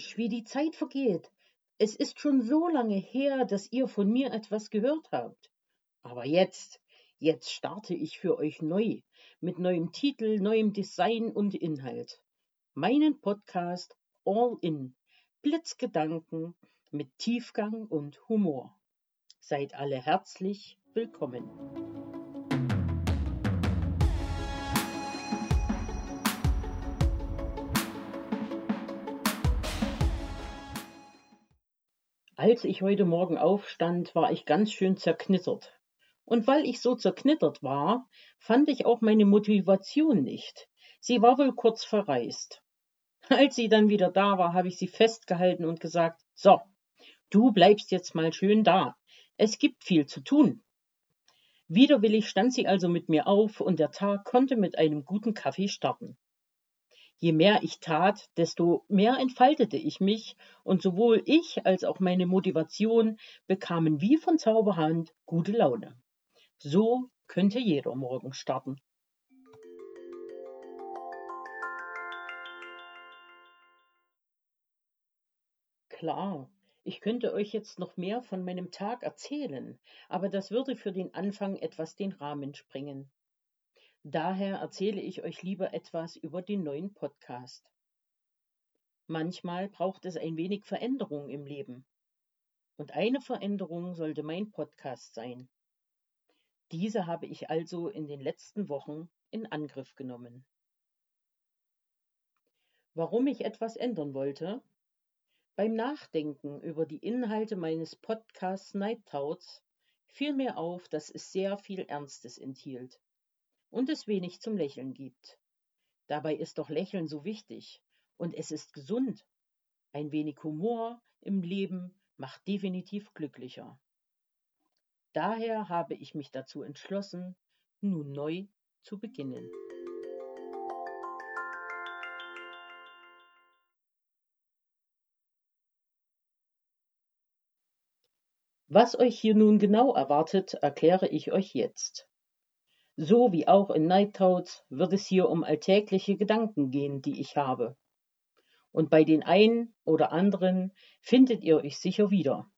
Mensch, wie die Zeit vergeht. Es ist schon so lange her, dass ihr von mir etwas gehört habt. Aber jetzt, jetzt starte ich für euch neu, mit neuem Titel, neuem Design und Inhalt. Meinen Podcast All In, Blitzgedanken mit Tiefgang und Humor. Seid alle herzlich willkommen. Als ich heute Morgen aufstand, war ich ganz schön zerknittert. Und weil ich so zerknittert war, fand ich auch meine Motivation nicht. Sie war wohl kurz verreist. Als sie dann wieder da war, habe ich sie festgehalten und gesagt, so, du bleibst jetzt mal schön da. Es gibt viel zu tun. Widerwillig stand sie also mit mir auf und der Tag konnte mit einem guten Kaffee starten. Je mehr ich tat, desto mehr entfaltete ich mich, und sowohl ich als auch meine Motivation bekamen wie von Zauberhand gute Laune. So könnte jeder morgen starten. Klar, ich könnte euch jetzt noch mehr von meinem Tag erzählen, aber das würde für den Anfang etwas den Rahmen sprengen. Daher erzähle ich euch lieber etwas über den neuen Podcast. Manchmal braucht es ein wenig Veränderung im Leben. Und eine Veränderung sollte mein Podcast sein. Diese habe ich also in den letzten Wochen in Angriff genommen. Warum ich etwas ändern wollte? Beim Nachdenken über die Inhalte meines Podcasts Night Thoughts fiel mir auf, dass es sehr viel Ernstes enthielt und es wenig zum Lächeln gibt. Dabei ist doch Lächeln so wichtig und es ist gesund. Ein wenig Humor im Leben macht definitiv glücklicher. Daher habe ich mich dazu entschlossen, nun neu zu beginnen. Was euch hier nun genau erwartet, erkläre ich euch jetzt. So wie auch in Night Thoughts wird es hier um alltägliche Gedanken gehen, die ich habe. Und bei den einen oder anderen findet ihr euch sicher wieder.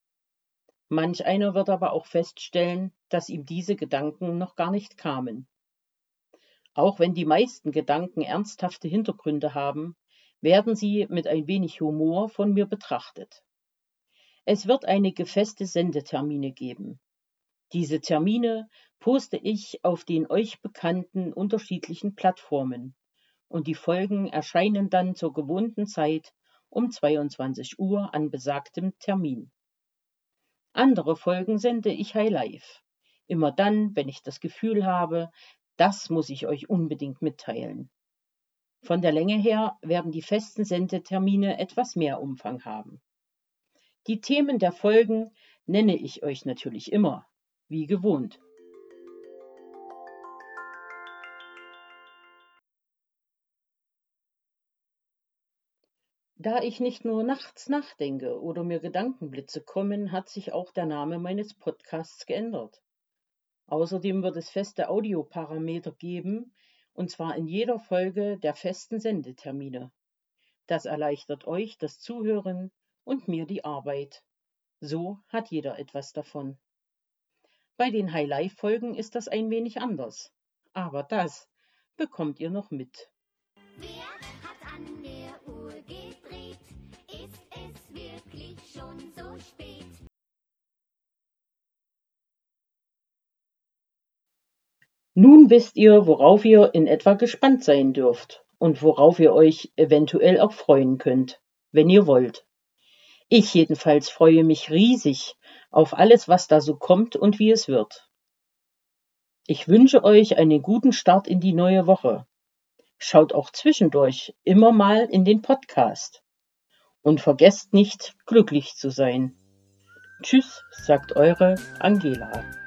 Manch einer wird aber auch feststellen, dass ihm diese Gedanken noch gar nicht kamen. Auch wenn die meisten Gedanken ernsthafte Hintergründe haben, werden sie mit ein wenig Humor von mir betrachtet. Es wird einige feste Sendetermine geben. Diese Termine poste ich auf den euch bekannten unterschiedlichen Plattformen und die Folgen erscheinen dann zur gewohnten Zeit um 22 Uhr an besagtem Termin. Andere Folgen sende ich high live. Immer dann, wenn ich das Gefühl habe, das muss ich euch unbedingt mitteilen. Von der Länge her werden die festen Sendetermine etwas mehr Umfang haben. Die Themen der Folgen nenne ich euch natürlich immer, wie gewohnt. Da ich nicht nur nachts nachdenke oder mir Gedankenblitze kommen, hat sich auch der Name meines Podcasts geändert. Außerdem wird es feste Audioparameter geben, und zwar in jeder Folge der festen Sendetermine. Das erleichtert euch das Zuhören und mir die Arbeit. So hat jeder etwas davon. Bei den High-Life-Folgen ist das ein wenig anders. Aber das bekommt ihr noch mit. Wer hat an der Uhr gedreht? Ist es wirklich schon so spät? Nun wisst ihr, worauf ihr in etwa gespannt sein dürft und worauf ihr euch eventuell auch freuen könnt, wenn ihr wollt. Ich jedenfalls freue mich riesig auf alles, was da so kommt und wie es wird. Ich wünsche euch einen guten Start in die neue Woche. Schaut auch zwischendurch immer mal in den Podcast. Und vergesst nicht, glücklich zu sein. Tschüss, sagt eure Angela.